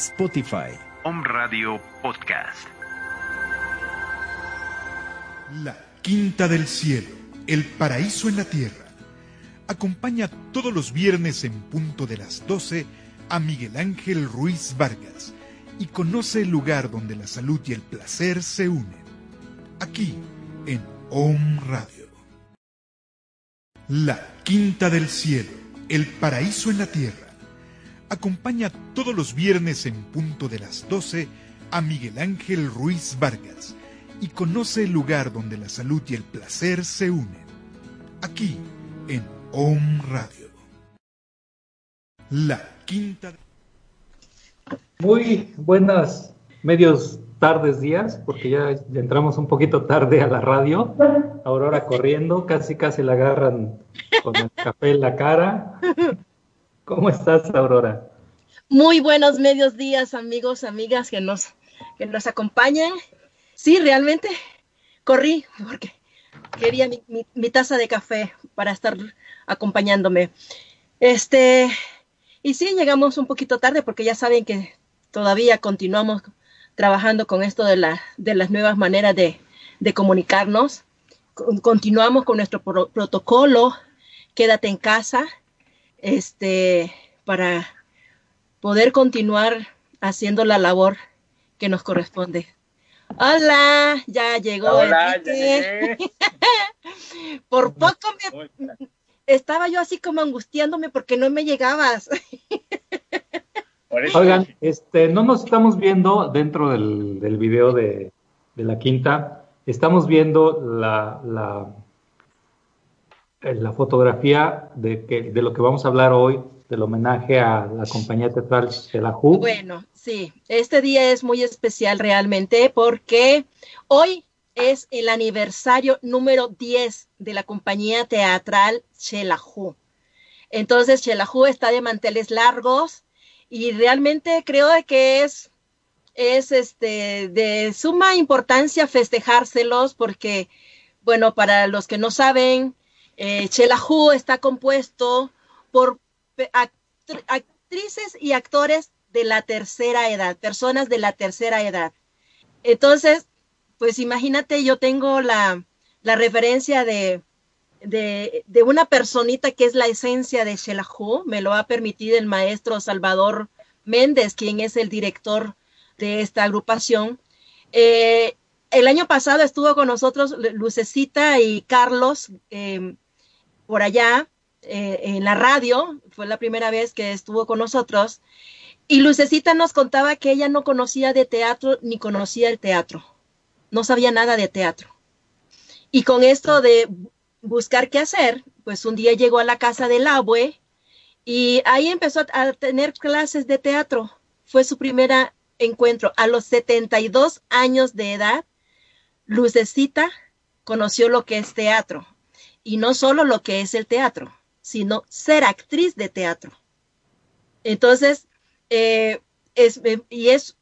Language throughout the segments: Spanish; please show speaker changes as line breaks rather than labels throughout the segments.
Spotify.
Home Radio Podcast.
La Quinta del Cielo, el paraíso en la tierra. Acompaña todos los viernes en punto de las 12 a Miguel Ángel Ruiz Vargas y conoce el lugar donde la salud y el placer se unen. Aquí, en Home Radio. La Quinta del Cielo, el paraíso en la tierra. Acompaña todos los viernes en punto de las 12 a Miguel Ángel Ruiz Vargas y conoce el lugar donde la salud y el placer se unen. Aquí, en Home Radio. La quinta.
Muy buenas medios tardes, días, porque ya, ya entramos un poquito tarde a la radio. Aurora corriendo, casi casi la agarran con el café en la cara. ¿Cómo estás, Aurora?
Muy buenos medios días, amigos, amigas que nos, que nos acompañan. Sí, realmente corrí porque quería mi, mi, taza de café para estar acompañándome. Este, y sí, llegamos un poquito tarde porque ya saben que todavía continuamos trabajando con esto de, la, de las nuevas maneras de, de comunicarnos. Continuamos con nuestro pro protocolo, quédate en casa, este, para poder continuar haciendo la labor que nos corresponde. Hola, ya llegó.
Hola, ya
Por poco me estaba yo así como angustiándome porque no me llegabas.
Oigan, este, no nos estamos viendo dentro del, del video de, de, la quinta, estamos viendo la, la, la fotografía de, que, de lo que vamos a hablar hoy, del homenaje a la compañía teatral Shelahu.
Bueno, sí, este día es muy especial realmente porque hoy es el aniversario número 10 de la compañía teatral Shelahu. Entonces, Shelahu está de manteles largos y realmente creo que es, es este, de suma importancia festejárselos porque, bueno, para los que no saben, eh, está compuesto por actrices y actores de la tercera edad, personas de la tercera edad. Entonces, pues imagínate, yo tengo la, referencia de, de, de, una personita que es la esencia de Shelahu, me lo ha permitido el maestro Salvador Méndez, quien es el director de esta agrupación. Eh, el año pasado estuvo con nosotros Lucecita y Carlos eh, por allá eh, en la radio, fue la primera vez que estuvo con nosotros, y Lucecita nos contaba que ella no conocía de teatro ni conocía el teatro, no sabía nada de teatro. Y con esto de buscar qué hacer, pues un día llegó a la casa del abue y ahí empezó a tener clases de teatro. Fue su primer encuentro. A los 72 años de edad, Lucecita conoció lo que es teatro. Y no solo lo que es el teatro, sino ser actriz de teatro. Entonces, eh, es, eh, y es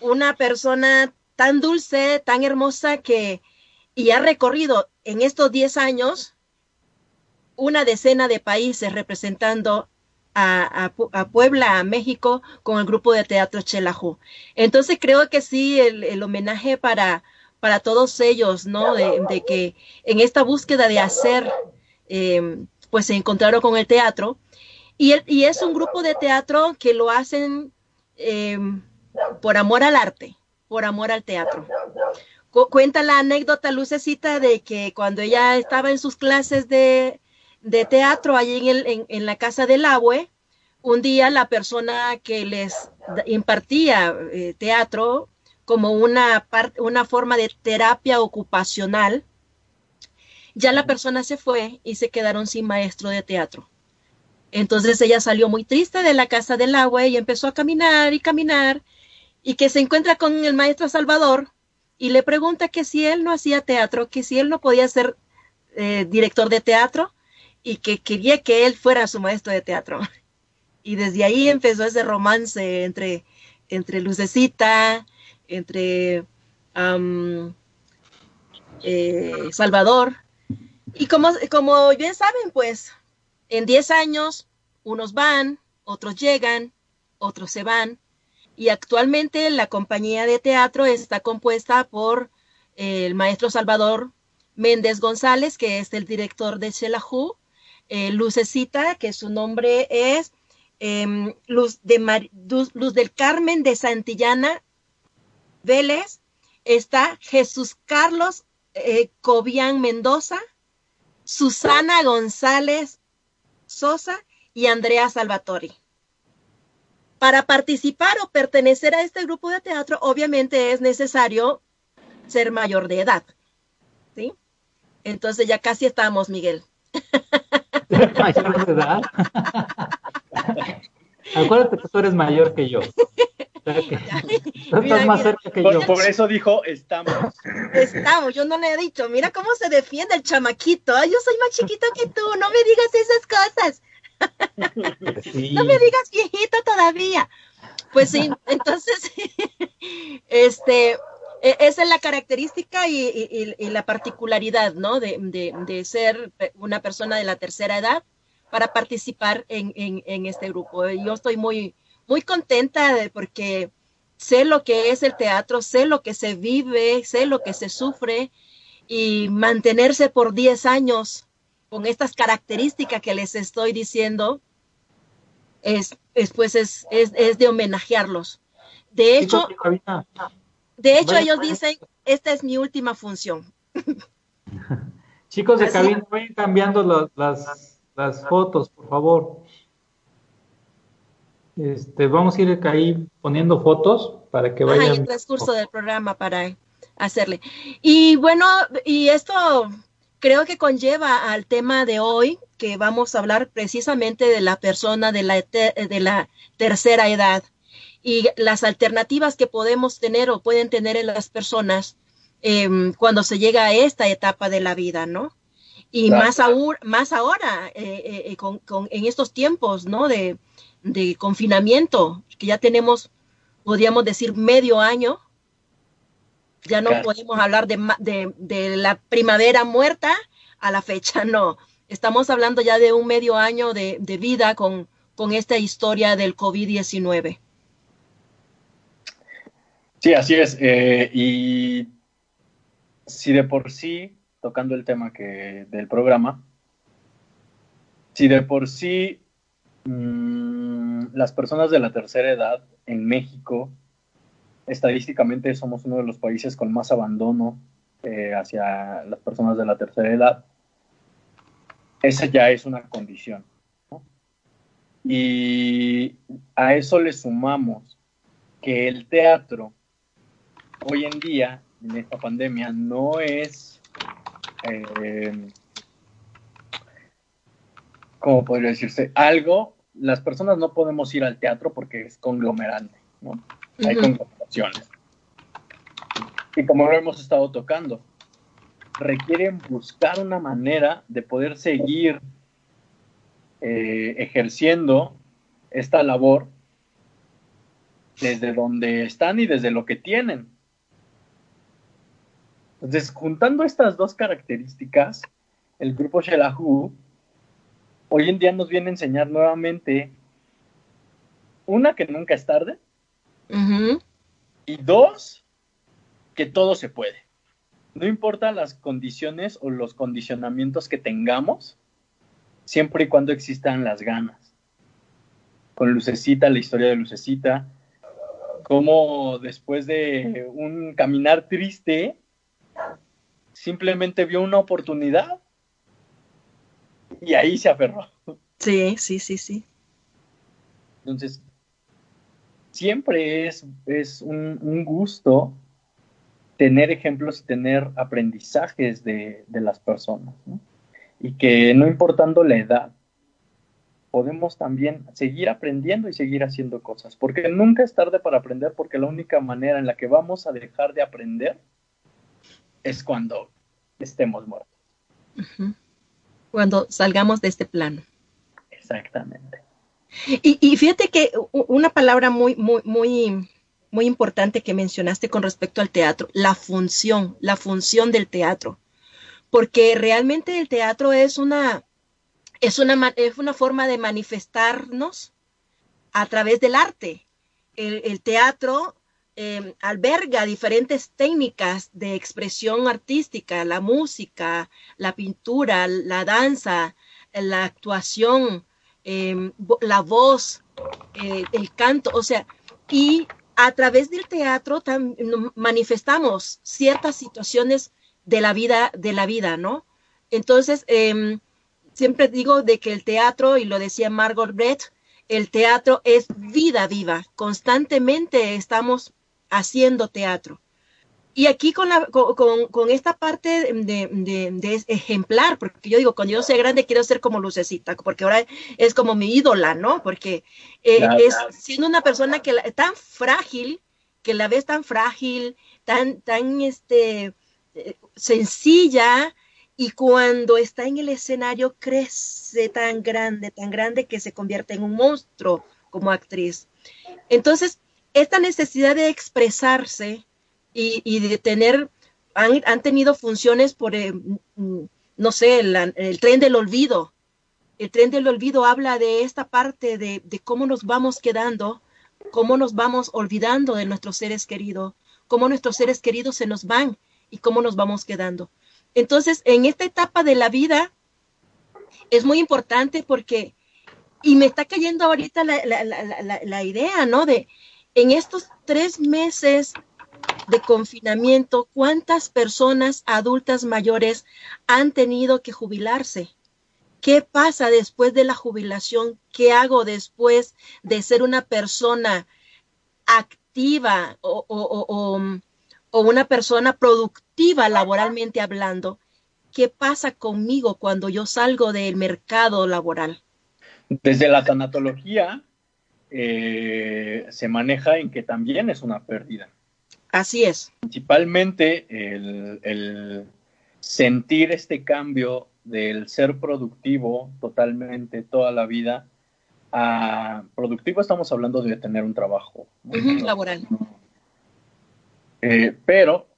una persona tan dulce, tan hermosa que, y ha recorrido en estos 10 años una decena de países representando a, Puebla, a México, con el grupo de teatro Chelajú. Entonces creo que sí, el, homenaje para, para todos ellos, ¿no? De, que en esta búsqueda de hacer, em, pues se encontraron con el teatro. Y, y, es un grupo de teatro que lo hacen em, por amor al arte, por amor al teatro. cuenta la anécdota, Lucecita, de que cuando ella estaba en sus clases de, de teatro allí en, en, la casa del abue, un día la persona que les impartía eh, teatro como una, una forma de terapia ocupacional, ya la persona se fue y se quedaron sin maestro de teatro. Entonces ella salió muy triste de la casa del agua y empezó a caminar y caminar y que se encuentra con el maestro Salvador y le pregunta que si él no hacía teatro, que si él no podía ser eh, director de teatro y que quería que él fuera su maestro de teatro. Y desde ahí empezó ese romance entre, entre Lucecita, entre eh, Salvador. Y como, como bien saben, pues en 10 años unos van, otros llegan, otros se van. Y actualmente la compañía de teatro está compuesta por el maestro Salvador Méndez González, que es el director de Shelahu, eh, Lucecita, que su nombre es em, Luz, de Luz, del Carmen de Santillana Vélez, está Jesús Carlos eh, Cobian Mendoza, Susana González Sosa y Andrea Salvatori. Para participar o pertenecer a este grupo de teatro, obviamente es necesario ser mayor de edad. ¿Sí? Entonces ya casi estamos, Miguel.
mayor de edad. Acuérdate que tú eres mayor que yo.
estás más cerca que yo. Por eso dijo estamos.
Estamos, yo no le he dicho. Mira cómo se defiende el chamaquito. yo soy más chiquito que tú, no me digas esas cosas. No me digas viejito todavía. Pues sí, entonces, este, e, esa es la característica y, la particularidad, ¿no? De, ser una persona de la tercera edad para participar en, este grupo. Yo estoy muy, muy contenta porque sé lo que es el teatro, sé lo que se vive, sé lo que se sufre y mantenerse por 10 años con estas características que les estoy diciendo, es, pues es, es de homenajearlos. De hecho, de hecho, ellos dicen, esta es mi última función.
Chicos de cabina, vayan cambiando las, fotos, por favor. Este, vamos a ir ahí poniendo fotos para que vayan.
Ajá, el transcurso del programa para hacerle. Y bueno, y esto creo que conlleva al tema de hoy, que vamos a hablar precisamente de la persona de la, de la tercera edad y las alternativas que podemos tener o pueden tener en las personas em, cuando se llega a esta etapa de la vida, ¿no? Y más, aún, más ahora, eh, eh, eh, con, en estos tiempos, ¿no? De, de, confinamiento, que ya tenemos, podríamos decir, medio año. Ya no podemos hablar de, de, de la primavera muerta a la fecha, no. Estamos hablando ya de un medio año de, de vida con, con esta historia del COVID-19.
Sí, así es. Eh, y si de por sí, tocando el tema que, del programa, si de por sí mm, las personas de la tercera edad en México, estadísticamente somos uno de los países con más abandono eh, hacia las personas de la tercera edad, esa ya es una condición. Y a eso le sumamos que el teatro hoy en día, en esta pandemia, no es, eh, ¿cómo podría decirse? Algo, las personas no podemos ir al teatro porque es conglomerante, ¿no? Hay conglomeraciones. Y como lo hemos estado tocando, requieren buscar una manera de poder seguir eh, ejerciendo esta labor desde donde están y desde lo que tienen. Entonces, juntando estas dos características, el grupo Shelahu hoy en día nos viene a enseñar nuevamente una que nunca es tarde y dos que todo se puede. No importa las condiciones o los condicionamientos que tengamos, siempre y cuando existan las ganas. Con Lucecita, la historia de Lucecita, como después de un caminar triste, simplemente vio una oportunidad y ahí se aferró.
Sí, sí, sí, sí.
Entonces, siempre es, es un, un gusto tener ejemplos y tener aprendizajes de, de las personas. ¿no? y que no importando la edad, podemos también seguir aprendiendo y seguir haciendo cosas, porque nunca es tarde para aprender, porque la única manera en la que vamos a dejar de aprender es cuando estemos muertos.
Cuando salgamos de este plano.
Exactamente.
Y, y, fíjate que una palabra muy, muy, muy, muy importante que mencionaste con respecto al teatro, la función, la función del teatro porque realmente el teatro es una, es una, es una forma de manifestarnos a través del arte. El, teatro eh, alberga diferentes técnicas de expresión artística, la música, la pintura, la danza, la actuación, eh, la voz, eh, el canto, o sea, y a través del teatro manifestamos ciertas situaciones de la vida, de la vida, ¿no? Entonces, eh, siempre digo de que el teatro, y lo decía Margot Brett, el teatro es vida viva, constantemente estamos haciendo teatro. Y aquí con, la, con, con esta parte de, de, de, ejemplar, porque yo digo, cuando yo sea grande quiero ser como Lucecita, porque ahora es como mi ídola, ¿no? Porque eh, claro, es claro. siendo una persona que la, tan frágil, que la ves tan frágil, tan, tan, este, sencilla y cuando está en el escenario crece tan grande, tan grande que se convierte en un monstruo como actriz. Entonces, esta necesidad de expresarse y, de tener, han, han, tenido funciones por, eh, no sé, el, tren del olvido. El tren del olvido habla de esta parte de, de cómo nos vamos quedando, cómo nos vamos olvidando de nuestros seres queridos, cómo nuestros seres queridos se nos van y cómo nos vamos quedando. Entonces, en esta etapa de la vida es muy importante porque, y me está cayendo ahorita la, la, la, la idea, ¿no? De en estos tres meses de confinamiento, ¿cuántas personas adultas mayores han tenido que jubilarse? ¿Qué pasa después de la jubilación? ¿Qué hago después de ser una persona activa o, una persona productiva laboralmente hablando, ¿qué pasa conmigo cuando yo salgo del mercado laboral?
Desde la tanatología eh, se maneja en que también es una pérdida.
Así es.
Principalmente el, el sentir este cambio del ser productivo totalmente toda la vida a productivo estamos hablando de tener un trabajo
uh -huh, laboral
eh, pero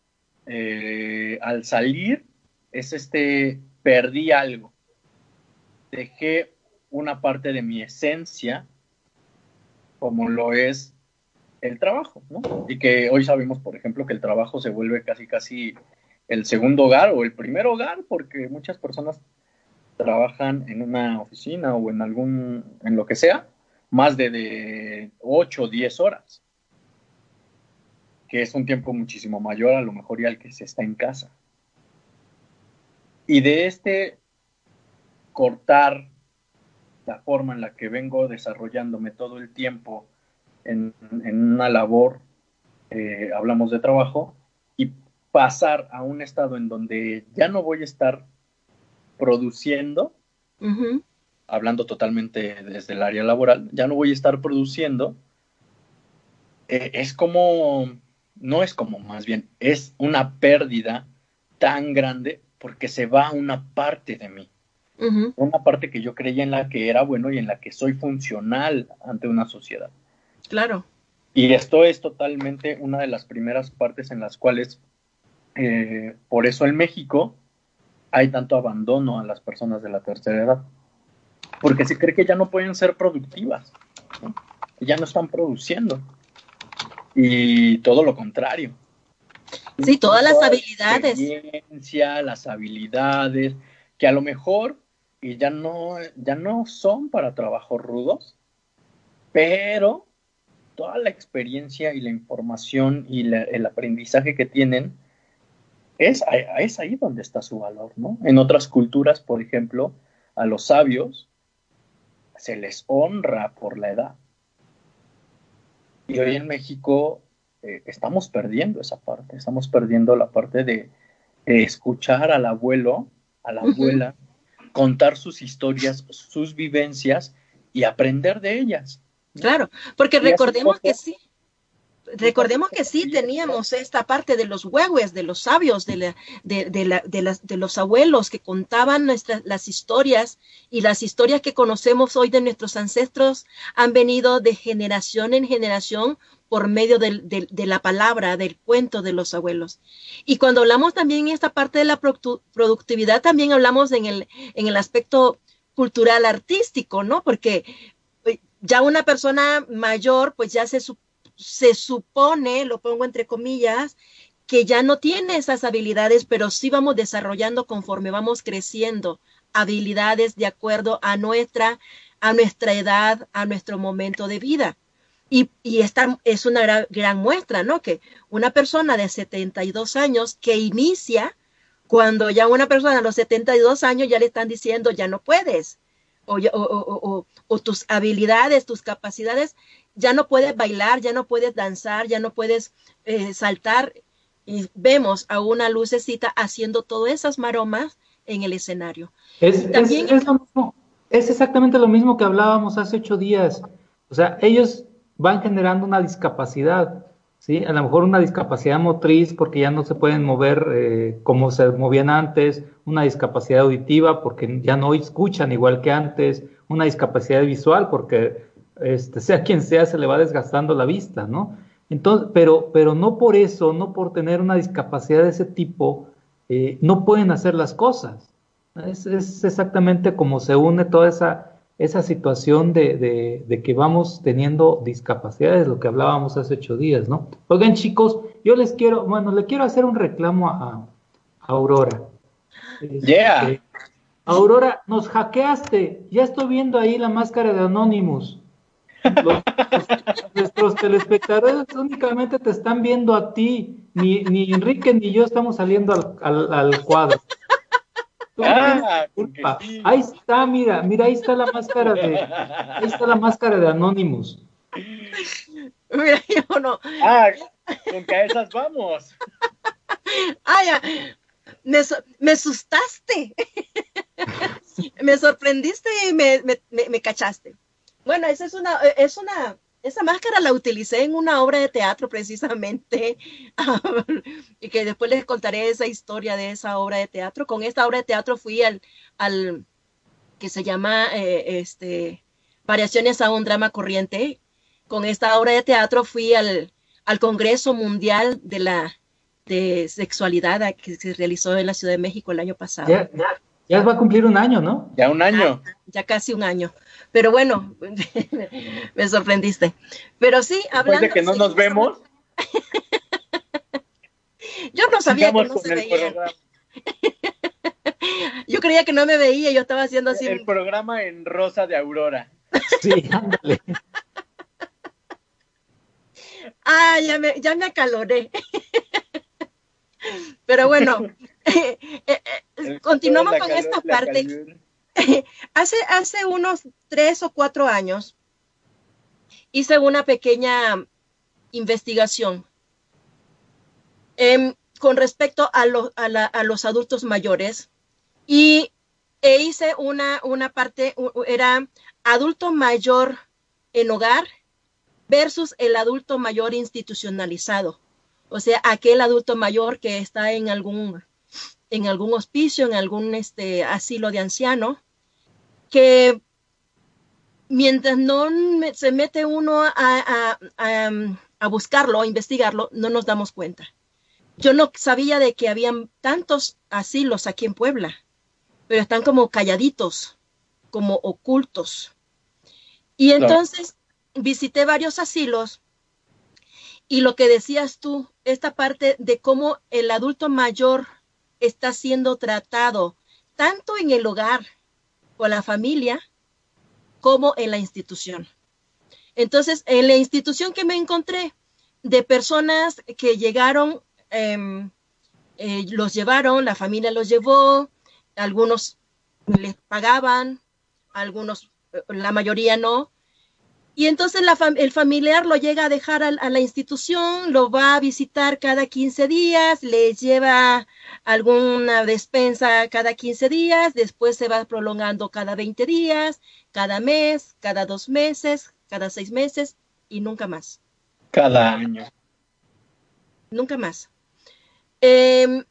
eh, al salir es este, perdí algo. Dejé una parte de mi esencia como lo es el trabajo, ¿no? Y que hoy sabemos, por ejemplo, que el trabajo se vuelve casi, casi el segundo hogar o el primer hogar, porque muchas personas trabajan en una oficina o en algún, en lo que sea, más de, de 8 o 10 horas que es un tiempo muchísimo mayor a lo mejor y al que se está en casa. Y de este cortar la forma en la que vengo desarrollándome todo el tiempo en, una labor, eh, hablamos de trabajo, y pasar a un estado en donde ya no voy a estar produciendo, hablando totalmente desde el área laboral, ya no voy a estar produciendo, eh, es como, no es como más bien, es una pérdida tan grande porque se va una parte de mí. Una parte que yo creía en la que era bueno y en la que soy funcional ante una sociedad.
Claro.
Y esto es totalmente una de las primeras partes en las cuales, eh, por eso en México hay tanto abandono a las personas de la tercera edad, porque se cree que ya no pueden ser productivas, ya no están produciendo. Y todo lo contrario.
Sí, todas las habilidades.
Las habilidades, que a lo mejor y ya no, ya no son para trabajos rudos, pero toda la experiencia y la información y el aprendizaje que tienen es, es ahí donde está su valor, ¿no? En otras culturas, por ejemplo, a los sabios se les honra por la edad. Y hoy en México eh, estamos perdiendo esa parte, estamos perdiendo la parte de, escuchar al abuelo, a la abuela, contar sus historias, sus vivencias y aprender de ellas.
Claro, porque recordemos que sí, recordemos que sí teníamos esta parte de los huehues, de los sabios, de, la, de, de, de los abuelos que contaban nuestras, las historias y las historias que conocemos hoy de nuestros ancestros han venido de generación en generación por medio de, la palabra, del cuento de los abuelos. Y cuando hablamos también en esta parte de la productividad, también hablamos en el, en el aspecto cultural artístico, ¿no? Porque eh, ya una persona mayor, pues ya se, se supone, lo pongo entre comillas, que ya no tiene esas habilidades, pero sí vamos desarrollando conforme vamos creciendo habilidades de acuerdo a nuestra, a nuestra edad, a nuestro momento de vida. Y, esta es una gran, muestra, ¿no? Que una persona de 72 años que inicia, cuando ya una persona a los 72 años ya le están diciendo, ya no puedes, o, o, o, tus habilidades, tus capacidades, ya no puedes bailar, ya no puedes danzar, ya no puedes eh, saltar. Y vemos a una lucecita haciendo todas esas maromas en el escenario.
Es, También, es exactamente lo mismo que hablábamos hace ocho días. O sea, ellos van generando una discapacidad, ¿sí? A lo mejor una discapacidad motriz porque ya no se pueden mover eh, como se movían antes, una discapacidad auditiva porque ya no escuchan igual que antes, una discapacidad visual porque este, sea quien sea se le va desgastando la vista, ¿no? Entonces, pero, pero no por eso, no por tener una discapacidad de ese tipo, eh, no pueden hacer las cosas. Es, es exactamente como se une toda esa esa situación de, de, que vamos teniendo discapacidades, lo que hablábamos hace ocho días, ¿no? Oigan, chicos, yo les quiero, bueno, le quiero hacer un reclamo a, Aurora.
Yeah. Este,
Aurora, nos hackeaste. Ya estoy viendo ahí la máscara de Anonymous. Nuestros telespectadores únicamente te están viendo a ti. Ni, ni Enrique ni yo estamos saliendo al, al, al cuadro. Ah, ahí está, mira, mira, ahí está la máscara de, ahí está la máscara de Anonymous.
Mira, yo no.
Ah, con cabezas vamos.
Ah, ya. Me, me asustaste. me sorprendiste y me, me, me, cachaste. Bueno, esa es una, es una, esa máscara la utilicé en una obra de teatro precisamente y que después les contaré esa historia de esa obra de teatro. Con esta obra de teatro fui al, al que se llama eh, este, Variaciones a un drama corriente. Con esta obra de teatro fui al, al Congreso Mundial de la de Sexualidad que se realizó en la Ciudad de México el año pasado.
Ya, ya va a cumplir un año, ¿no?
Ya un año.
ya casi un año. Pero bueno, me sorprendiste. Pero sí, hablando.
de que no nos vemos.
yo no sabía que no se veía. yo creía que no me veía, yo estaba haciendo así.
El programa en rosa de Aurora.
Sí, ándale.
ah, ya me, ya me acaloré. Pero bueno, eh, eh, continuamos con esta parte. hace, hace unos tres o cuatro años hice una pequeña investigación em, con respecto a, a, los adultos mayores y e hice una, una parte, era adulto mayor en hogar versus el adulto mayor institucionalizado. O sea, aquel adulto mayor que está en algún, en algún hospicio, en algún este, asilo de anciano, que mientras no se mete uno a, a, buscarlo, a investigarlo, no nos damos cuenta. Yo no sabía de que habían tantos asilos aquí en Puebla, pero están como calladitos, como ocultos. Y entonces visité varios asilos y lo que decías tú, esta parte de cómo el adulto mayor está siendo tratado tanto en el hogar, con la familia, como en la institución. Entonces, en la institución que me encontré de personas que llegaron, em, eh, los llevaron, la familia los llevó, algunos les pagaban, algunos, eh, la mayoría no, y entonces el familiar lo llega a dejar a, la institución, lo va a visitar cada 15 días, le lleva alguna despensa cada 15 días, después se va prolongando cada 20 días, cada mes, cada dos meses, cada seis meses y nunca más.
Cada año.
Nunca más. Em,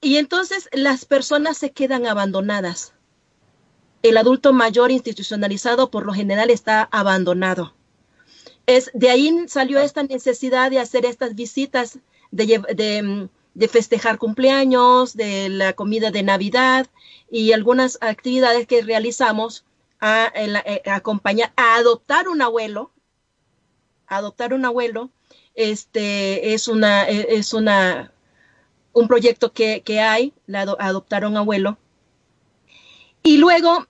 y entonces las personas se quedan abandonadas el adulto mayor institucionalizado por lo general está abandonado. Es, de ahí salió esta necesidad de hacer estas visitas, de, festejar cumpleaños, de la comida de Navidad y algunas actividades que realizamos a, eh, acompañar, a adoptar un abuelo, adoptar un abuelo, este es una, es una, un proyecto que, hay, la, adoptar un abuelo, y luego,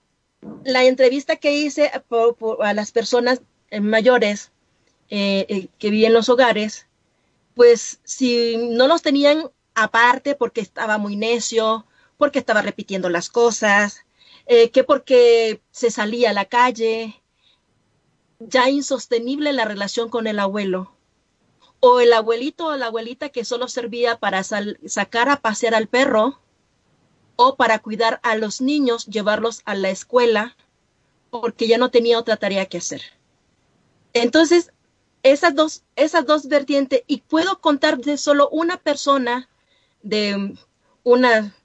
la entrevista que hice a las personas eh, mayores eh, eh, que viven en los hogares, pues si no los tenían aparte porque estaba muy necio, porque estaba repitiendo las cosas, que porque se salía a la calle, ya insostenible la relación con el abuelo, o el abuelito o la abuelita que solo servía para sacar a pasear al perro, o para cuidar a los niños, llevarlos a la escuela, porque ya no tenía otra tarea que hacer. Entonces, esas dos, esas dos vertientes, y puedo contar de solo una persona, de una,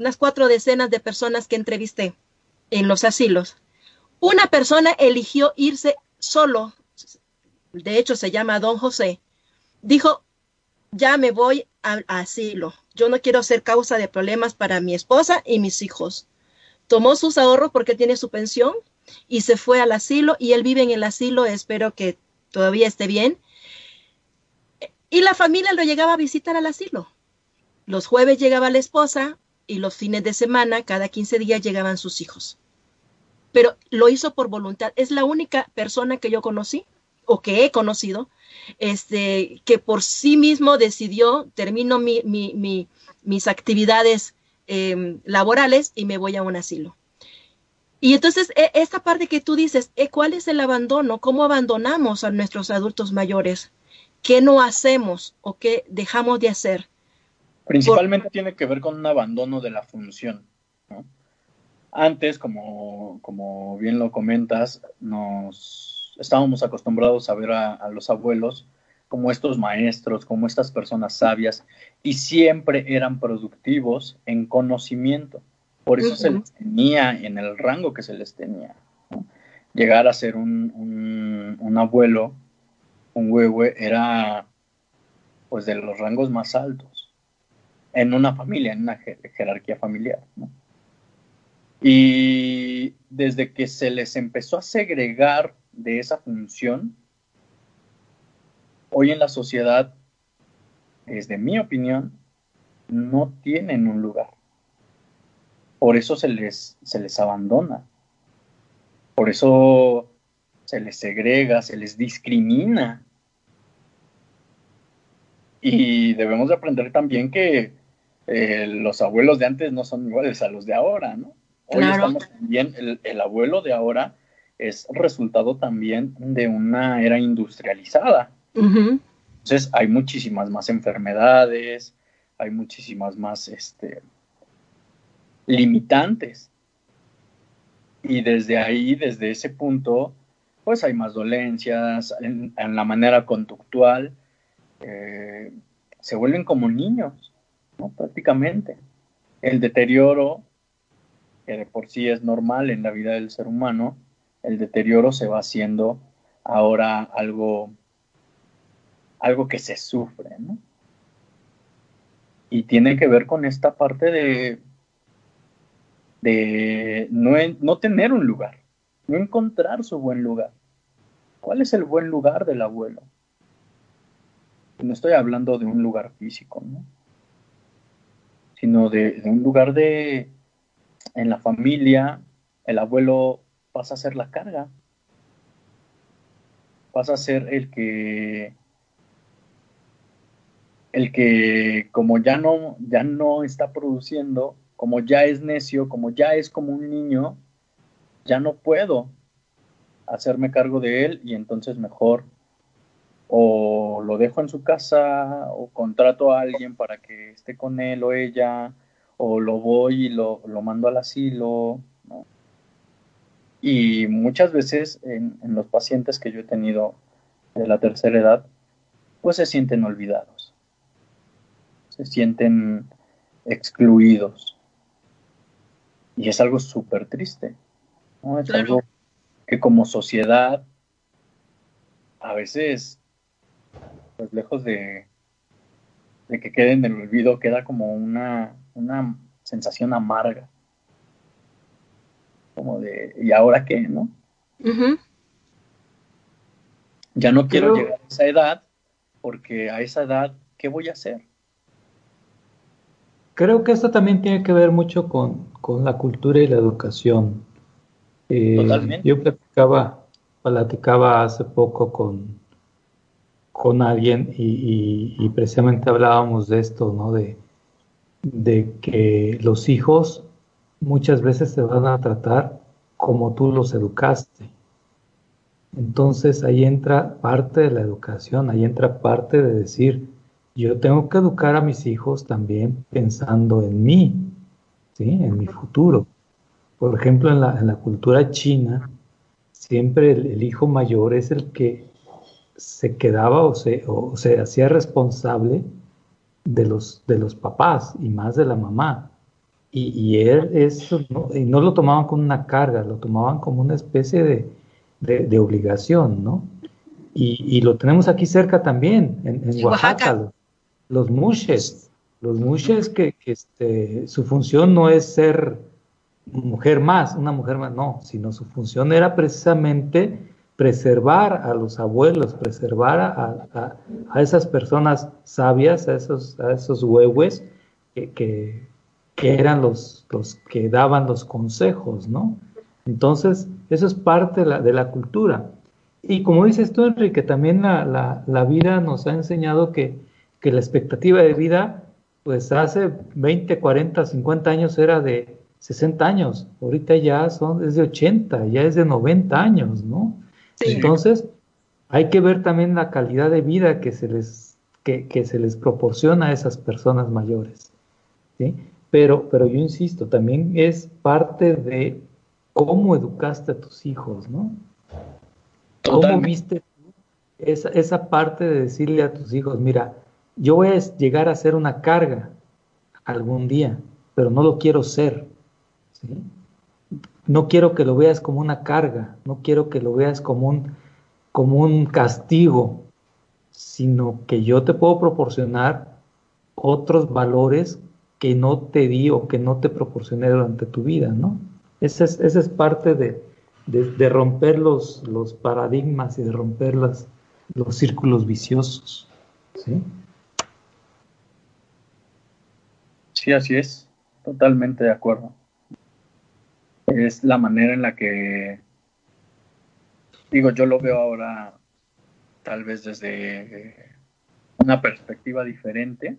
unas cuatro decenas de personas que entrevisté en los asilos. Una persona eligió irse solo, de hecho se llama Don José, dijo, ya me voy al asilo. Yo no quiero ser causa de problemas para mi esposa y mis hijos. Tomó sus ahorros porque tiene su pensión y se fue al asilo y él vive en el asilo, espero que todavía esté bien. Y la familia lo llegaba a visitar al asilo. Los jueves llegaba la esposa y los fines de semana, cada 15 días, llegaban sus hijos. Pero lo hizo por voluntad. Es la única persona que yo conocí o que he conocido este, que por sí mismo decidió, termino mis actividades em, laborales y me voy a un asilo. Y entonces, e, esta parte que tú dices, e, ¿cuál es el abandono? ¿Cómo abandonamos a nuestros adultos mayores? ¿Qué no hacemos o qué dejamos de hacer?
Principalmente tiene que ver con un abandono de la función. Antes, como, como bien lo comentas, nos estábamos acostumbrados a ver a, los abuelos como estos maestros, como estas personas sabias, y siempre eran productivos en conocimiento. Por eso se les tenía en el rango que se les tenía. Llegar a ser un, un, abuelo, un huehue, era pues de los rangos más altos en una familia, en una jerarquía familiar. Y desde que se les empezó a segregar de esa función, hoy en la sociedad, desde mi opinión, no tienen un lugar. Por eso se les, se les abandona. Por eso se les segrega, se les discrimina. Y debemos de aprender también que eh, los abuelos de antes no son iguales a los de ahora, ¿no? Hoy
Claro.
estamos también, el, el abuelo de ahora es resultado también de una era industrializada. Entonces hay muchísimas más enfermedades, hay muchísimas más este, limitantes. Y desde ahí, desde ese punto, pues hay más dolencias en, en la manera conductual. eh, se vuelven como niños, ¿no? prácticamente. El deterioro, que de por sí es normal en la vida del ser humano, el deterioro se va haciendo ahora algo algo que se sufre, ¿no? Y tiene que ver con esta parte de, de no, no tener un lugar, no encontrar su buen lugar. ¿Cuál es el buen lugar del abuelo? No estoy hablando de un lugar físico, ¿no? Sino de un lugar de, en la familia, el abuelo pasa a ser la carga, pasa a ser el que el que como ya no, ya no está produciendo, como ya es necio, como ya es como un niño, ya no puedo hacerme cargo de él y entonces mejor o lo dejo en su casa o contrato a alguien para que esté con él o ella o lo voy y lo, lo mando al asilo. Y muchas veces en, en los pacientes que yo he tenido de la tercera edad, pues se sienten olvidados se sienten excluidos. Y es algo súper triste. ¿no? Es
Claro.
algo que como sociedad a veces, pues lejos de, de que quede en el olvido, queda como una, una sensación amarga. Como de, ¿y ahora qué? ¿No? Ya no quiero
Pero-
llegar a esa edad porque a esa edad, ¿qué voy a hacer?
Creo que esto también tiene que ver mucho con, con la cultura y la educación. Eh,
Totalmente.
Yo platicaba, platicaba hace poco con, con alguien y, y- y precisamente hablábamos de esto, ¿no? De, de que los hijos muchas veces te van a tratar como tú los educaste. Entonces ahí entra parte de la educación, ahí entra parte de decir, yo tengo que educar a mis hijos también pensando en mí, ¿sí? en mi futuro. Por ejemplo, en la, en la cultura china, siempre el, el hijo mayor es el que se quedaba o se, o se hacía responsable de los, de los papás y más de la mamá. Y, y él eso no, y no lo tomaban como una carga, lo tomaban como una especie de, de, de obligación, ¿no? Y, y lo tenemos aquí cerca también, en, en Oaxaca,
Oaxaca.
los, los mushes. Los mushes que, que, este, su función no es ser mujer más, una mujer más, no, sino su función era precisamente preservar a los abuelos, preservar a, a- a esas personas sabias, a esos, a esos huehues que, que- que eran los, los que daban los consejos, ¿no? Entonces, eso es parte de la, de la cultura. Y como dices tú, Enrique, también la, la- la vida nos ha enseñado que, que la expectativa de vida, pues hace 20, 40, 50 años era de 60 años, ahorita ya son, es de 80, ya es de 90 años, ¿no?
Sí.
Entonces, hay que ver también la calidad de vida que se les, que, que se les proporciona a esas personas mayores. ¿sí? Pero, pero yo insisto, también es parte de cómo educaste a tus hijos, ¿no? ¿Cómo viste tú esa, esa parte de decirle a tus hijos, mira, yo voy a llegar a ser una carga algún día, pero no lo quiero ser. ¿sí? No quiero que lo veas como una carga, no quiero que lo veas como un, como un castigo, sino que yo te puedo proporcionar otros valores que no te di o que no te proporcioné durante tu vida, ¿no? Esa es, esa es parte de, de, de romper los, los paradigmas y de romper las, los círculos viciosos, ¿sí?
Sí, así es. Totalmente de acuerdo. Es la manera en la que, digo, yo lo veo ahora tal vez desde una perspectiva diferente,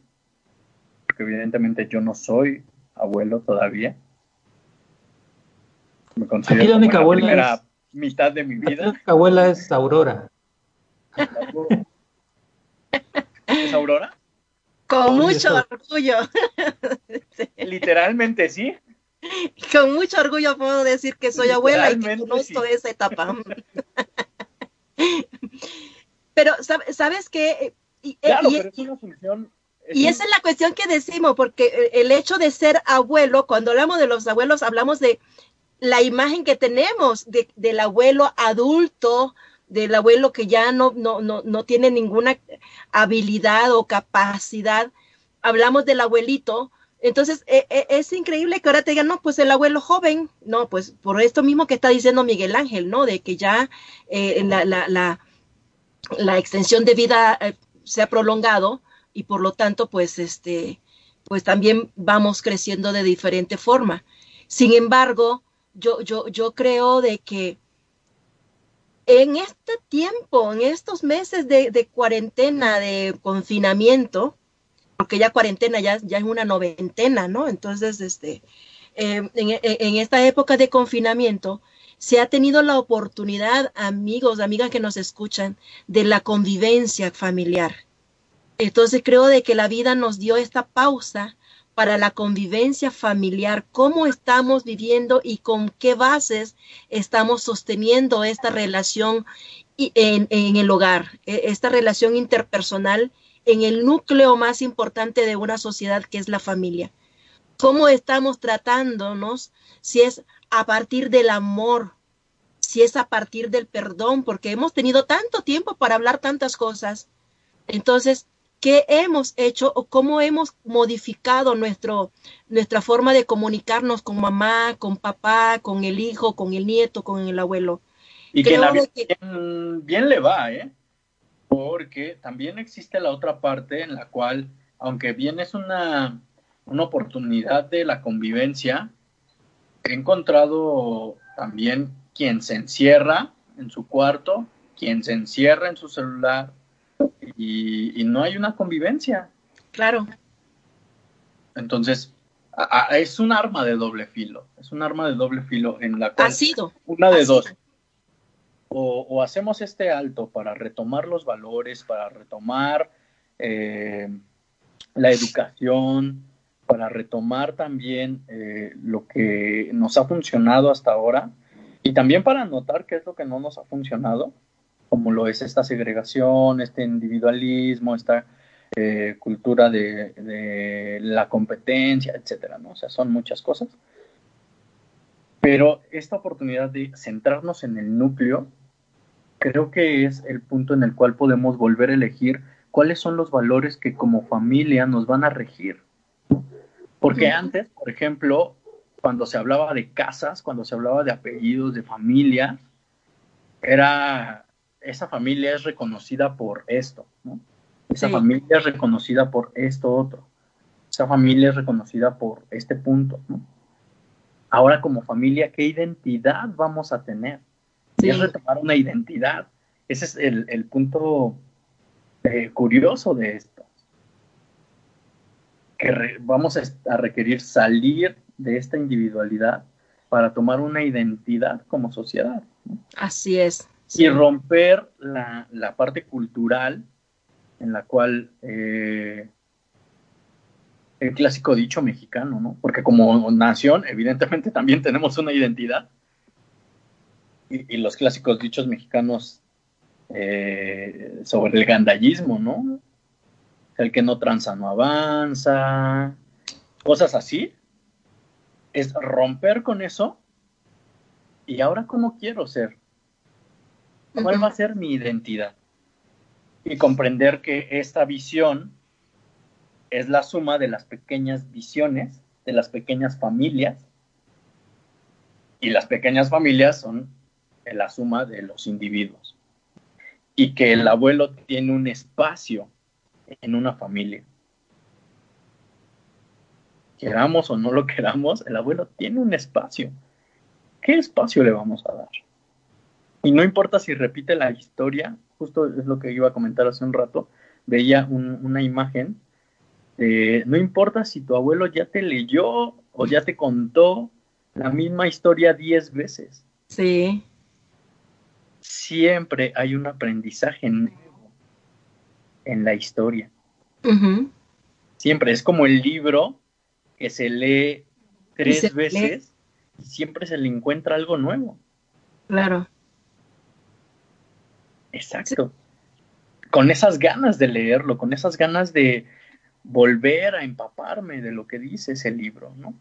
porque evidentemente yo no soy abuelo todavía, Me considero
Aquí la
como primera
es-
mitad de mi
Aquí La
vida.
única abuela es Aurora.
¿Es Aurora?
Con mucho orgullo,
Literalmente sí.
con mucho orgullo puedo decir que soy abuela y que conozco
sí.
esa etapa. Pero, ¿sab- ¿sabes qué? Y,
Claro,
y-
pero es una función.
Y esa es la cuestión que decimos, porque eh, el hecho de ser abuelo, cuando hablamos de los abuelos, hablamos de la imagen que tenemos de- del abuelo adulto, del abuelo que ya no, no, no, no tiene ninguna habilidad o capacidad. Hablamos del abuelito. Entonces, eh, eh, es increíble que ahora te digan, no, pues el abuelo joven, no, pues por esto mismo que está diciendo Miguel Ángel, ¿no? De que ya eh, la, la, la, la extensión de vida eh, se ha prolongado y por lo tanto, pues, este, pues también vamos creciendo de diferente forma. Sin embargo, yo, yo, yo creo de que en este tiempo, en estos meses de, de cuarentena, de confinamiento, porque ya cuarentena ya, ya es una noventena, ¿no? Entonces, este, eh, en- en esta época de confinamiento, se ha tenido la oportunidad, amigos, amigas que nos escuchan, de la convivencia familiar. Entonces creo de que la vida nos dio esta pausa para la convivencia familiar, cómo estamos viviendo y con qué bases estamos sosteniendo esta relación en, en el hogar, e- esta relación interpersonal en el núcleo más importante de una sociedad que es la familia. ¿Cómo estamos tratándonos? Si es a partir del amor, si es a partir del perdón, porque hemos tenido tanto tiempo para hablar tantas cosas. Entonces, ¿qué hemos hecho o cómo hemos modificado nuestro, nuestra forma de comunicarnos con mamá, con papá, con el hijo, con el nieto, con el abuelo?
Y que la vida
que-
bien, bien le va, ¿eh? Porque también existe la otra parte en la cual, aunque bien es una, una oportunidad de la convivencia, he encontrado también quien se encierra en su cuarto, quien se encierra en su celular y, y no hay una convivencia.
Claro,
Entonces, a- a- es un arma de doble filo, es un arma de doble filo en la cual
ha sido.
una de
ha
dos.
sido.
O, o hacemos este alto para retomar los valores, para retomar eh, la educación, para retomar también eh, lo que nos ha funcionado hasta ahora y también para notar qué es lo que no nos ha funcionado, como lo es esta segregación, este individualismo, esta eh, cultura de, de la competencia, etcétera, ¿no? O sea, son muchas cosas. Pero esta oportunidad de centrarnos en el núcleo, creo que es el punto en el cual podemos volver a elegir cuáles son los valores que como familia nos van a regir. Porque antes, por ejemplo, cuando se hablaba de casas, cuando se hablaba de apellidos, de familias, era esa familia es reconocida por esto, ¿no? Esa
Sí.
familia es reconocida por esto otro. Esa familia es reconocida por este punto, ¿no? Ahora como familia, ¿qué identidad vamos a tener?
Sí.
es retomar una identidad. Ese es el, el punto eh, curioso de esto. Que re- vamos a requerir salir de esta individualidad para tomar una identidad como sociedad
Así es.
Y romper la, la parte cultural en la cual eh, el clásico dicho mexicano, ¿no? Porque como nación, evidentemente también tenemos una identidad. Y, los clásicos dichos mexicanos eh, sobre el gandallismo, ¿no? El que no tranza no avanza, cosas así. Es romper con eso. Y ahora, ¿cómo quiero ser? ¿Cuál va a ser mi identidad? Y comprender que esta visión es la suma de las pequeñas visiones, de las pequeñas familias, y las pequeñas familias son la suma de los individuos. Y que el abuelo tiene un espacio en una familia. Queramos o no lo queramos, el abuelo tiene un espacio. ¿Qué espacio le vamos a dar? Y no importa si repite la historia, justo es lo que iba a comentar hace un rato, veía un- una imagen, de, no importa si tu abuelo ya te leyó o ya te contó la misma historia diez veces.
Sí.
Siempre hay un aprendizaje nuevo en la historia. Siempre es como el libro que se lee tres
se lee.
veces y siempre se le encuentra algo nuevo.
Claro.
Exacto. Con esas ganas de leerlo, con esas ganas de volver a empaparme de lo que dice ese libro, ¿no?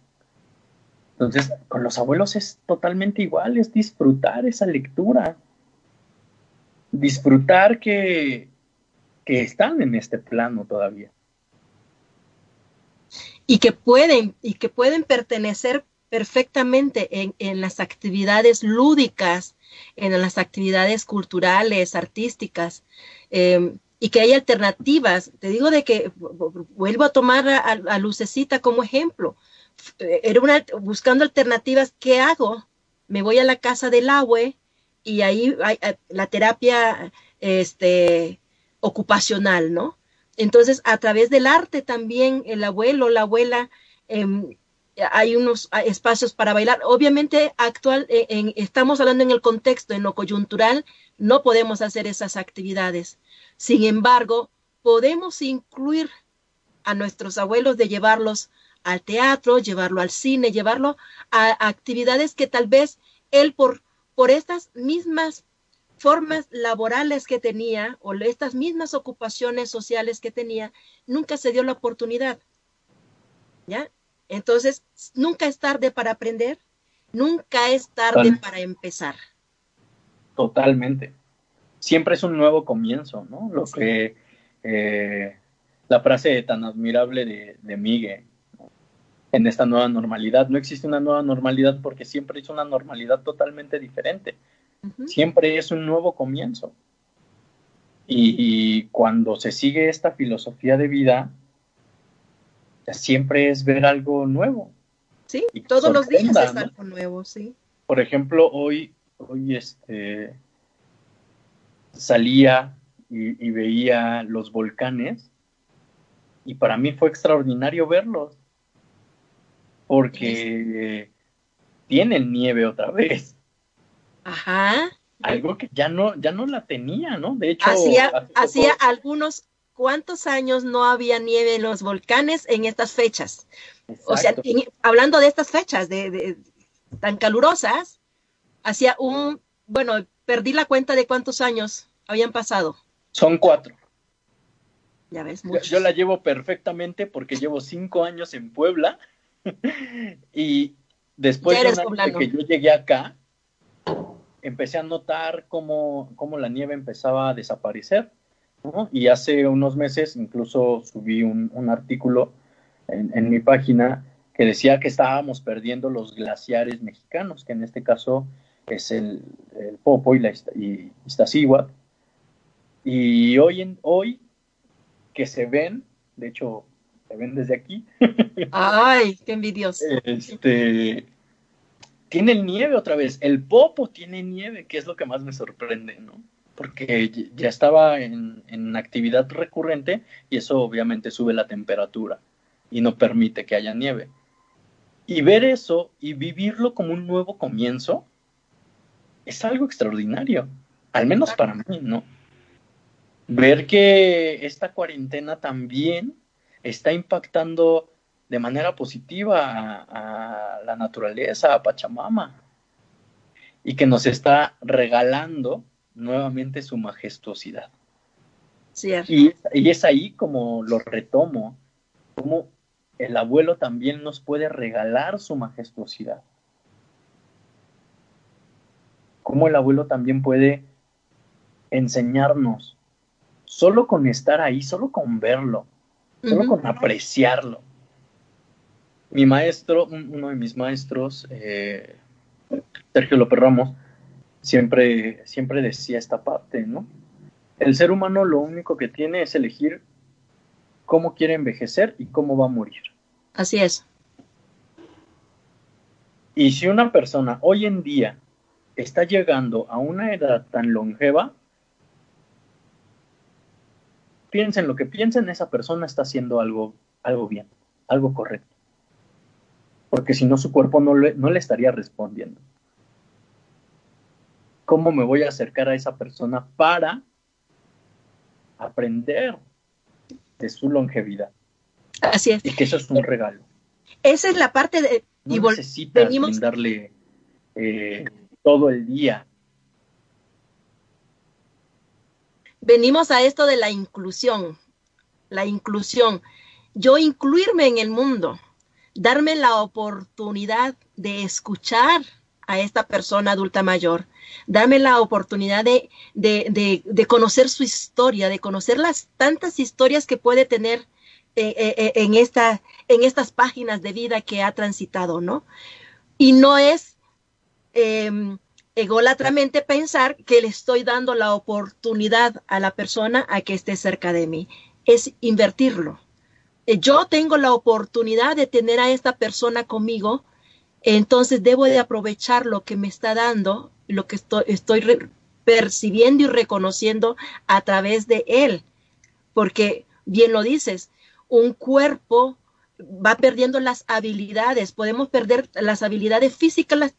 Entonces, con los abuelos es totalmente igual, es disfrutar esa lectura. Disfrutar que, que están en este plano todavía.
y que pueden y que pueden pertenecer perfectamente en, en las actividades lúdicas, en las actividades culturales, artísticas, eh, y que hay alternativas. Te digo de que vuelvo a tomar a, Lucecita como ejemplo. Eh, Era una buscando alternativas. ¿Qué hago? Me voy a la casa del abue y ahí hay eh, la terapia este, ocupacional, ¿no? Entonces, a través del arte también el abuelo, la abuela, em, hay unos ah, espacios para bailar. Obviamente, actual, eh, en- estamos hablando en el contexto, en lo coyuntural, no podemos hacer esas actividades. Sin embargo, podemos incluir a nuestros abuelos de llevarlos al teatro, llevarlo al cine, llevarlo a actividades que tal vez él por, por estas mismas formas laborales que tenía o estas mismas ocupaciones sociales que tenía, nunca se dio la oportunidad. ¿Ya? Entonces, nunca es tarde para aprender, nunca es tarde
Total.
para empezar.
Totalmente. Siempre es un nuevo comienzo, ¿no? Lo
Sí.
que eh, la frase tan admirable de, de Miguel ¿no? en esta nueva normalidad. No existe una nueva normalidad porque siempre es una normalidad totalmente diferente. Siempre es un nuevo comienzo. Y, y cuando se sigue esta filosofía de vida, siempre es ver algo nuevo.
Sí,
Y
todos los días es
¿no?
algo nuevo, sí.
por ejemplo, hoy, hoy este, salía y, y veía los volcanes y para mí fue extraordinario verlos porque tienen nieve otra vez,
Ajá.
algo que ya no, ya no la tenía, ¿no? De hecho,
Hacía, hacía algunos cuantos años no había nieve en los volcanes en estas fechas. O sea, en- hablando de estas fechas de, de- tan calurosas, hacía un, bueno, perdí la cuenta de cuántos años habían pasado.
son cuatro.
Ya ves,
Yo,
muchos.
yo la llevo perfectamente porque llevo cinco años en Puebla y después de de que yo llegué acá, empecé a notar cómo, cómo la nieve empezaba a desaparecer. ¿No? Y hace unos meses incluso subí un, un artículo en, en mi página que decía que estábamos perdiendo los glaciares mexicanos, que en este caso es el, el Popo y la y Iztaccíhuatl. Y hoy, en, hoy que se ven, de hecho, se ven desde aquí,
Ay, qué envidioso.
este, tiene nieve otra vez. El Popo tiene nieve, que es lo que más me sorprende, ¿no? Porque ya estaba en, en actividad recurrente y eso obviamente sube la temperatura y no permite que haya nieve. Y ver eso y vivirlo como un nuevo comienzo es algo extraordinario, al menos para mí, ¿no? Ver que esta cuarentena también está impactando de manera positiva a, a la naturaleza, a Pachamama, y que nos está regalando nuevamente su majestuosidad.
Cierto.
Y, y es ahí como lo retomo, como el abuelo también nos puede regalar su majestuosidad. Como el abuelo también puede enseñarnos, solo con estar ahí, solo con verlo, solo con apreciarlo. Mi maestro, un- uno de mis maestros, eh, Sergio López Ramos, siempre, siempre decía esta parte, ¿no? El ser humano lo único que tiene es elegir cómo quiere envejecer y cómo va a morir.
Así es.
Y si una persona hoy en día está llegando a una edad tan longeva, piensen lo que piensen, esa persona está haciendo algo, algo bien, algo correcto. porque si no su cuerpo no le, no le estaría respondiendo. ¿Cómo me voy a acercar a esa persona para aprender de su longevidad?
Así es.
Y que eso es un regalo.
Esa es la parte de...
No
y
necesitas
venimos-
brindarle eh, todo el día.
venimos a esto de la inclusión, la inclusión. Yo incluirme en el mundo, darme la oportunidad de escuchar a esta persona adulta mayor, darme la oportunidad de, de, de, conocer su historia, de conocer las tantas historias que puede tener eh, eh, eh, en, esta, en estas páginas de vida que ha transitado, ¿no? Y no es eh, ególatramente pensar que le estoy dando la oportunidad a la persona a que esté cerca de mí. Es invertirlo. Yo tengo la oportunidad de tener a esta persona conmigo, entonces debo de aprovechar lo que me está dando, lo que estoy, percibiendo y reconociendo a través de él. Porque, bien lo dices, un cuerpo va perdiendo las habilidades, podemos perder las habilidades físicas, las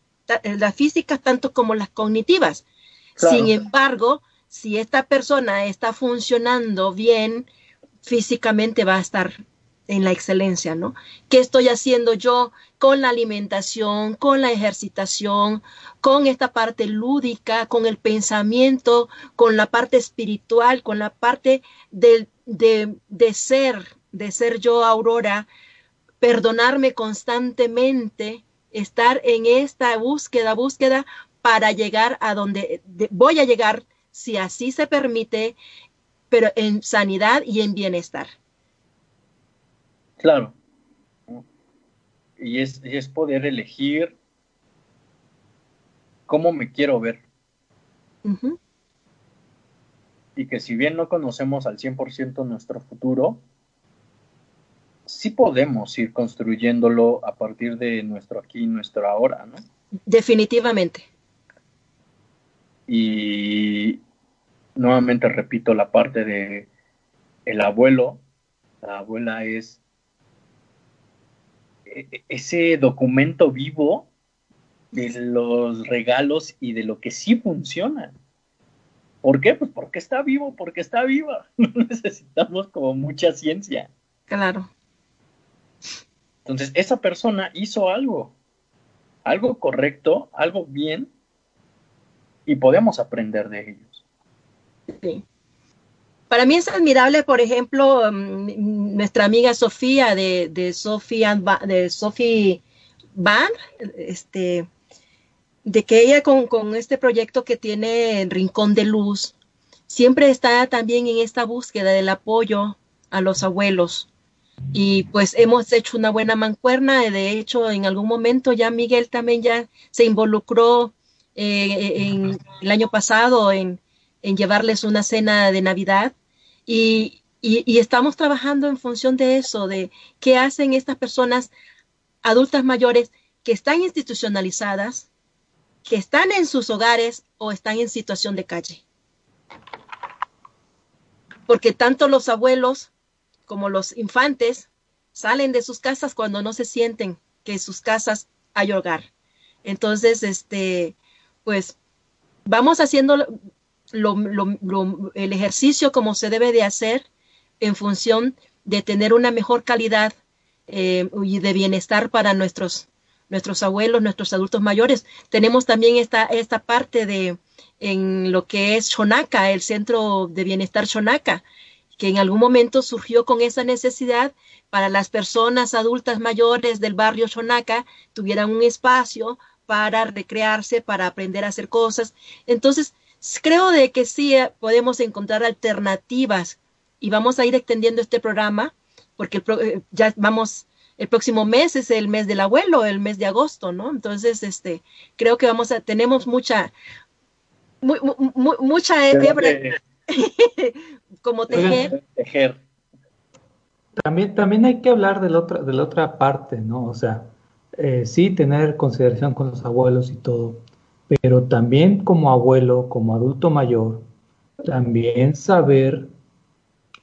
las físicas tanto como las cognitivas.
Claro.
Sin embargo, si esta persona está funcionando bien, físicamente va a estar en la excelencia, ¿no? ¿Qué estoy haciendo yo con la alimentación, con la ejercitación, con esta parte lúdica, con el pensamiento, con la parte espiritual, con la parte de, de, de ser, de ser yo, Aurora, perdonarme constantemente, estar en esta búsqueda, búsqueda para llegar a donde de- voy a llegar, si así se permite, pero en sanidad y en bienestar.
Claro. Y es, y es poder elegir cómo me quiero ver. Y que si bien no conocemos al 100% nuestro futuro, sí podemos ir construyéndolo a partir de nuestro aquí y nuestro ahora, ¿no?
Definitivamente.
Y nuevamente repito la parte de el abuelo, la abuela es ese documento vivo de los regalos y de lo que sí funciona. ¿Por qué? Pues porque está vivo, porque está viva. No necesitamos como mucha ciencia.
Claro.
Entonces, esa persona hizo algo, algo correcto, algo bien, y podemos aprender de ellos.
Sí. Para mí es admirable, por ejemplo, mm, nuestra amiga Sofía de, de Sofía Ba- de Sophie Van, este, de que ella con, con este proyecto que tiene en Rincón de Luz, siempre está también en esta búsqueda del apoyo a los abuelos. Y pues hemos hecho una buena mancuerna. De hecho, en algún momento ya Miguel también ya se involucró eh, en el año pasado en, en llevarles una cena de Navidad. Y, estamos trabajando en función de eso, de qué hacen estas personas adultas mayores que están institucionalizadas, que están en sus hogares o están en situación de calle. Porque tanto los abuelos como los infantes salen de sus casas cuando no se sienten que en sus casas hay hogar. Entonces, este, pues vamos haciendo el ejercicio como se debe de hacer en función de tener una mejor calidad eh, y de bienestar para nuestros, nuestros abuelos, nuestros adultos mayores. Tenemos también esta, esta parte de en lo que es Shonaka, el Centro de Bienestar Shonaka, que en algún momento surgió con esa necesidad para las personas adultas mayores del barrio Shonaka tuvieran un espacio para recrearse, para aprender a hacer cosas. Entonces, creo de que sí eh, podemos encontrar alternativas y vamos a ir extendiendo este programa porque el pro- eh, ya vamos el próximo mes es el mes del abuelo, el mes de agosto, ¿no? Entonces, este, creo que vamos a tenemos mucha mu- mu- mu- mucha hebra como tejer.
tejer.
También, también hay que hablar de la otra, de la otra parte, ¿no? O sea, eh, sí tener consideración con los abuelos y todo, pero también como abuelo, como adulto mayor, también saber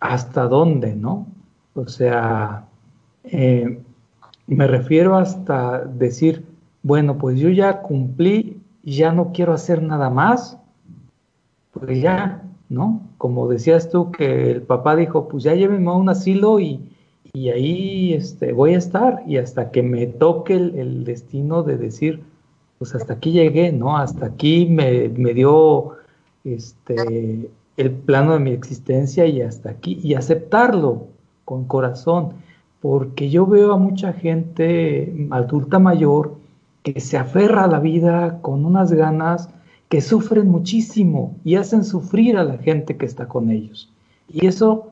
hasta dónde, ¿no? O sea, eh, me refiero hasta decir, bueno, pues yo ya cumplí, ya no quiero hacer nada más, pues ya, ¿no? Como decías tú que el papá dijo, pues ya llévenme a un asilo y, y ahí este, voy a estar y hasta que me toque el, destino de decir, pues hasta aquí llegué, ¿no? Hasta aquí me, me, dio este, el plano de mi existencia y hasta aquí, y aceptarlo con corazón, porque yo veo a mucha gente adulta mayor que se aferra a la vida con unas ganas que sufren muchísimo y hacen sufrir a la gente que está con ellos. Y eso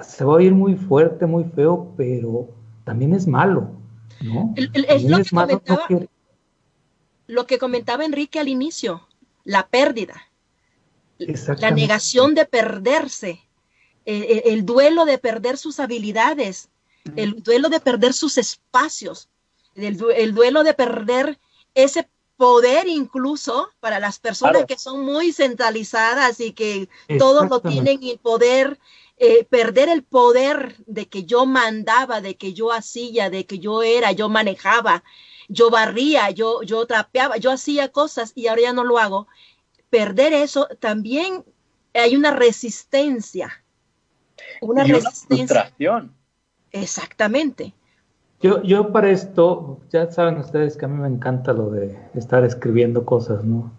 se va a oír muy fuerte, muy feo, pero también es malo, ¿no?
es, lo, que comentaba, lo que comentaba Enrique al inicio, la pérdida, la negación de perderse, eh, eh, el, duelo de perder sus habilidades, el duelo de perder sus espacios, el, duelo de perder ese poder incluso para las personas que son muy centralizadas y que todos lo tienen y poder eh, perder el poder de que yo mandaba, de que yo hacía, de que yo era, yo manejaba, yo barría, yo, yo trapeaba, yo hacía cosas y ahora ya no lo hago. Perder eso también hay una resistencia.
Una resistencia.
Exactamente.
Yo, yo para esto, ya saben ustedes que a mí me encanta lo de estar escribiendo cosas, ¿no?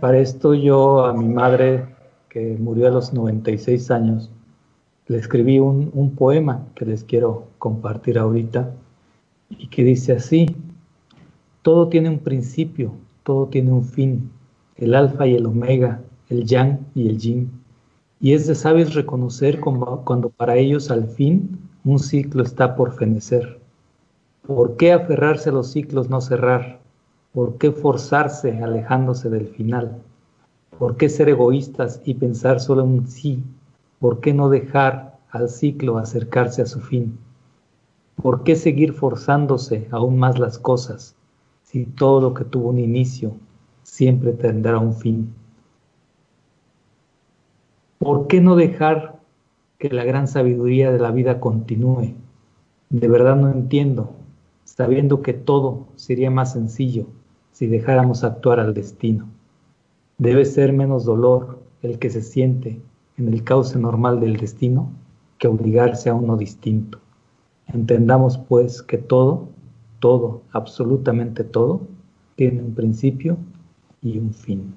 Para esto yo a mi madre, que murió a los 96 años, le escribí un, poema que les quiero compartir ahorita y que dice así, todo tiene un principio, todo tiene un fin, el alfa y el omega, el yang y el yin, y es de sabios reconocer cuando para ellos al fin un ciclo está por fenecer. ¿Por qué aferrarse a los ciclos no cerrar? ¿Por qué forzarse alejándose del final? ¿Por qué ser egoístas y pensar solo en sí ¿Por qué no dejar al ciclo acercarse a su fin? ¿Por qué seguir forzándose aún más las cosas si todo lo que tuvo un inicio siempre tendrá un fin? ¿Por qué no dejar que la gran sabiduría de la vida continúe? De verdad no entiendo, sabiendo que todo sería más sencillo si dejáramos actuar al destino. Debe ser menos dolor el que se siente en el cauce normal del destino que obligarse a uno distinto. Entendamos pues que todo, todo, absolutamente todo, tiene un principio y un fin.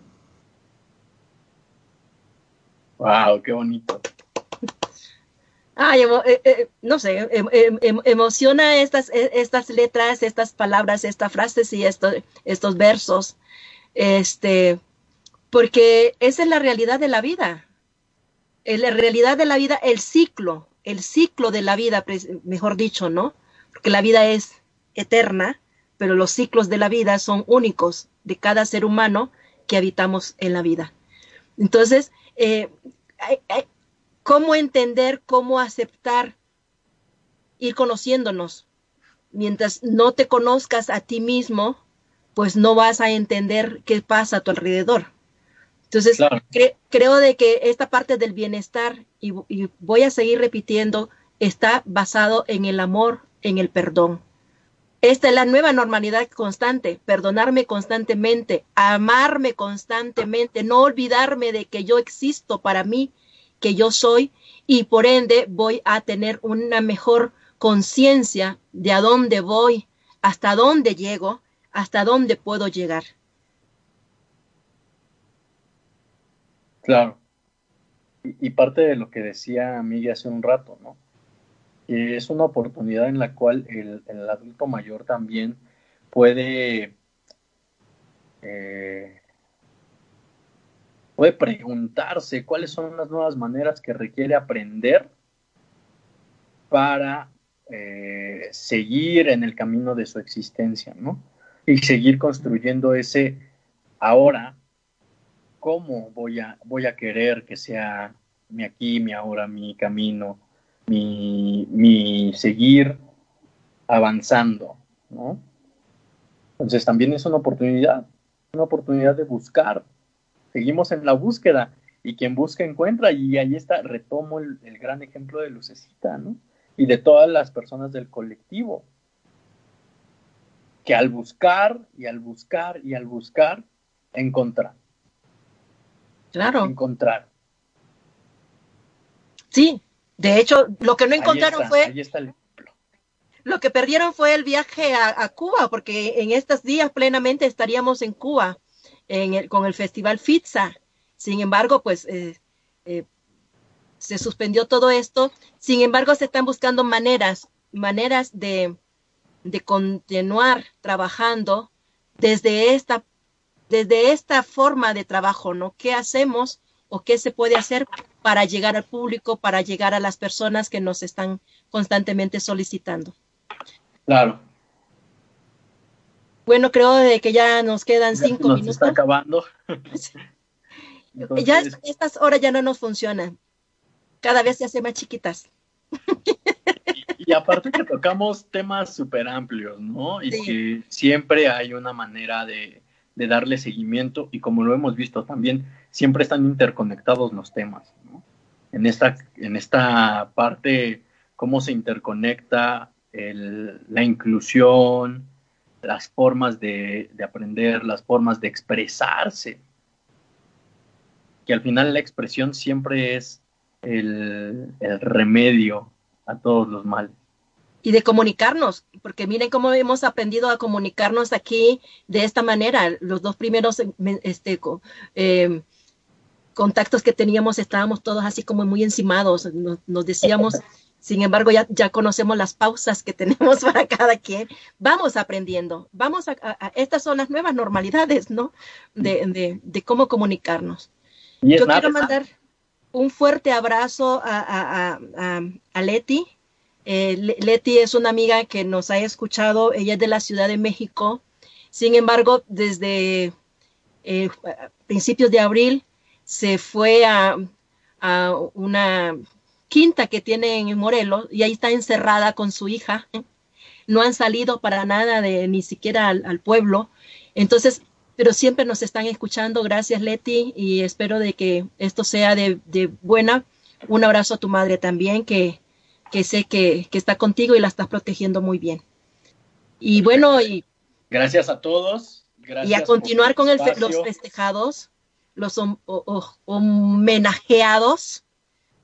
Wow, qué bonito.
Ay, eh, eh, no sé, em, emociona estas, e, estas letras, estas palabras, estas frases y estos versos, este, porque esa es la realidad de la vida la realidad de la vida, el ciclo, el ciclo de la vida, mejor dicho, ¿no? Porque la vida es eterna, pero los ciclos de la vida son únicos de cada ser humano que habitamos en la vida. Entonces, eh, ¿cómo entender, cómo aceptar, ir conociéndonos? Mientras no te conozcas a ti mismo, pues no vas a entender qué pasa a tu alrededor. Entonces, creo de que esta parte del bienestar, y, voy a seguir repitiendo, está basado en el amor, en el perdón. Esta es la nueva normalidad constante, perdonarme constantemente, amarme constantemente, no olvidarme de que yo existo para mí, que yo soy, y por ende voy a tener una mejor conciencia de a dónde voy, hasta dónde llego, hasta dónde puedo llegar.
Claro. Y, parte de lo que decía Miguel hace un rato, ¿no? Es una oportunidad en la cual el, adulto mayor también puede, eh, puede preguntarse cuáles son las nuevas maneras que requiere aprender para eh, seguir en el camino de su existencia, ¿no? Y seguir construyendo ese ahora cómo voy a, voy a querer que sea mi aquí, mi ahora, mi camino, mi, mi seguir avanzando, ¿no? Entonces también es una oportunidad, una oportunidad de buscar. Seguimos en la búsqueda y quien busca encuentra y ahí está, retomo el, el gran ejemplo de Lucecita, ¿no? Y de todas las personas del colectivo. que al buscar y al buscar y al buscar, encontrar.
Claro.
Encontrar.
Sí, de hecho, lo que no encontraron
ahí está,
fue
Ahí está el ejemplo.
Lo que perdieron fue el viaje a, a Cuba, porque en estos días plenamente estaríamos en Cuba en el, con el Festival FITSA. Sin embargo, pues eh, eh, se suspendió todo esto. Sin embargo, se están buscando maneras, maneras de, de continuar trabajando desde esta, desde esta forma de trabajo, ¿no? ¿Qué hacemos o qué se puede hacer para llegar al público, para llegar a las personas que nos están constantemente solicitando?
Claro.
Bueno, creo de que ya nos quedan
Ya
cinco
nos
minutos.
está acabando.
ya
Entonces,
estas horas ya no nos funcionan. Cada vez se hacen más chiquitas.
Y aparte que tocamos temas súper amplios, ¿no? Y
Sí.
que siempre hay una manera de, de darle seguimiento y como lo hemos visto también, siempre están interconectados los temas. En esta, en esta parte, cómo se interconecta la inclusión, las formas de, de aprender, las formas de expresarse. Que al final la expresión siempre es el, el remedio a todos los males.
Y de comunicarnos, porque miren cómo hemos aprendido a comunicarnos aquí de esta manera. Los dos primeros me- este, eh, contactos que teníamos estábamos todos así como muy encimados. Nos, nos decíamos, sin embargo, ya, ya conocemos las pausas que tenemos para cada quien. Vamos aprendiendo, vamos a, a- a- estas son las nuevas normalidades, ¿no? De, de, de cómo comunicarnos.
Y
Yo quiero mandar un fuerte abrazo a, a- a- a- a Leti. Eh, Le- Leti es una amiga que nos ha escuchado, ella es de la Ciudad de México. Sin embargo, desde eh, principios de abril se fue a, a una quinta que tiene en Morelos y ahí está encerrada con su hija. No han salido para nada de ni siquiera al, al pueblo. Entonces, pero siempre nos están escuchando. Gracias, Leti, y espero de que esto sea de, de buena. Un abrazo a tu madre también, que, que sé que, que está contigo y la estás protegiendo muy bien. Y bueno, y,
Gracias a todos.
y a continuar con el los festejados, los hom- homenajeados,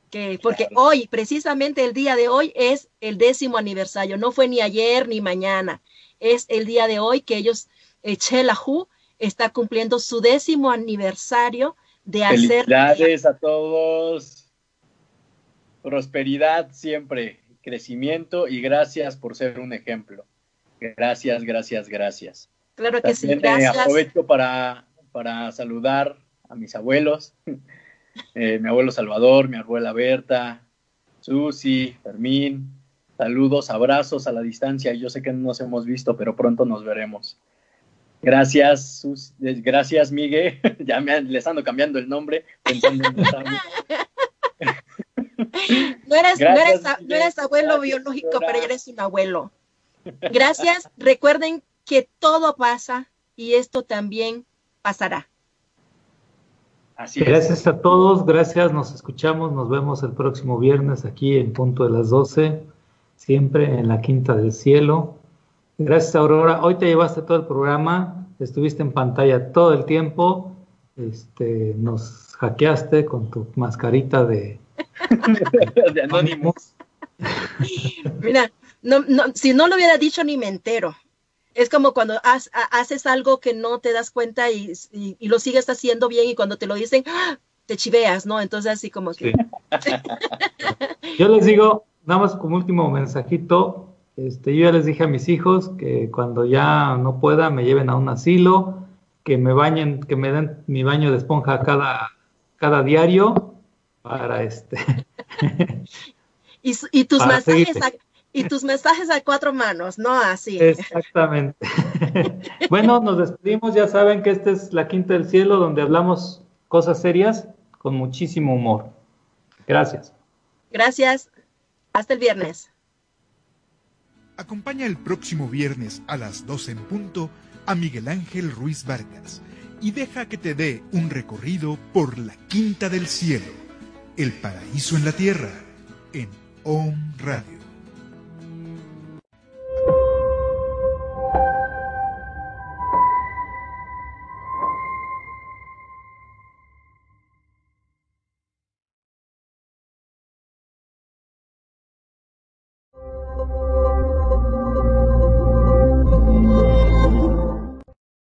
que, porque
Claro.
hoy, precisamente el día de hoy, es el décimo aniversario. No fue ni ayer ni mañana. Es el día de hoy que ellos, eh, Chelahu, está cumpliendo su décimo aniversario de hacer
Felicidades a todos. Prosperidad siempre, crecimiento y gracias por ser un ejemplo. Gracias, gracias, gracias.
Claro que sí,
También, eh,
gracias.
aprovecho para, para saludar a mis abuelos, Eh, mi abuelo Salvador, mi abuela Berta, Susi, Fermín. Saludos, abrazos a la distancia. Yo sé que no nos hemos visto, pero pronto nos veremos. Gracias, Sus- eh, gracias, Miguel. ya me les ando cambiando el nombre, pensando en.
No eres, no eres, no abuelo
Gracias,
biológico,
señora.
pero eres un abuelo. Gracias. Recuerden que todo pasa y esto también pasará.
Así es.
Gracias a todos, gracias, nos escuchamos, nos vemos el próximo viernes aquí en punto de las 12, siempre en la Quinta del Cielo. Gracias Aurora, hoy te llevaste todo el programa, estuviste en pantalla todo el tiempo, este, nos hackeaste con tu mascarita de
de Anonymous.
Mira, no, no, si no lo hubiera dicho ni me entero. Es como cuando has- ha- haces algo que no te das cuenta y, y- y lo sigues haciendo bien y cuando te lo dicen, ¡ah! te chiveas, ¿no? Entonces así como que...
Sí. Yo les digo, nada más como último mensajito, este, yo ya les dije a mis hijos que cuando ya no pueda me lleven a un asilo, que me bañen, que me den mi baño de esponja cada, cada diario para este
Y, tus
Para seguirte.
Y tus mensajes a cuatro manos, no así.
exactamente. bueno, nos despedimos, ya saben que esta es la Quinta del Cielo donde hablamos cosas serias con muchísimo humor. Gracias.
Gracias. Hasta el viernes.
Acompaña el próximo viernes a las 12 en punto a Miguel Ángel Ruiz Vargas y deja que te dé un recorrido por la Quinta del Cielo, el paraíso en la tierra, en OM Radio.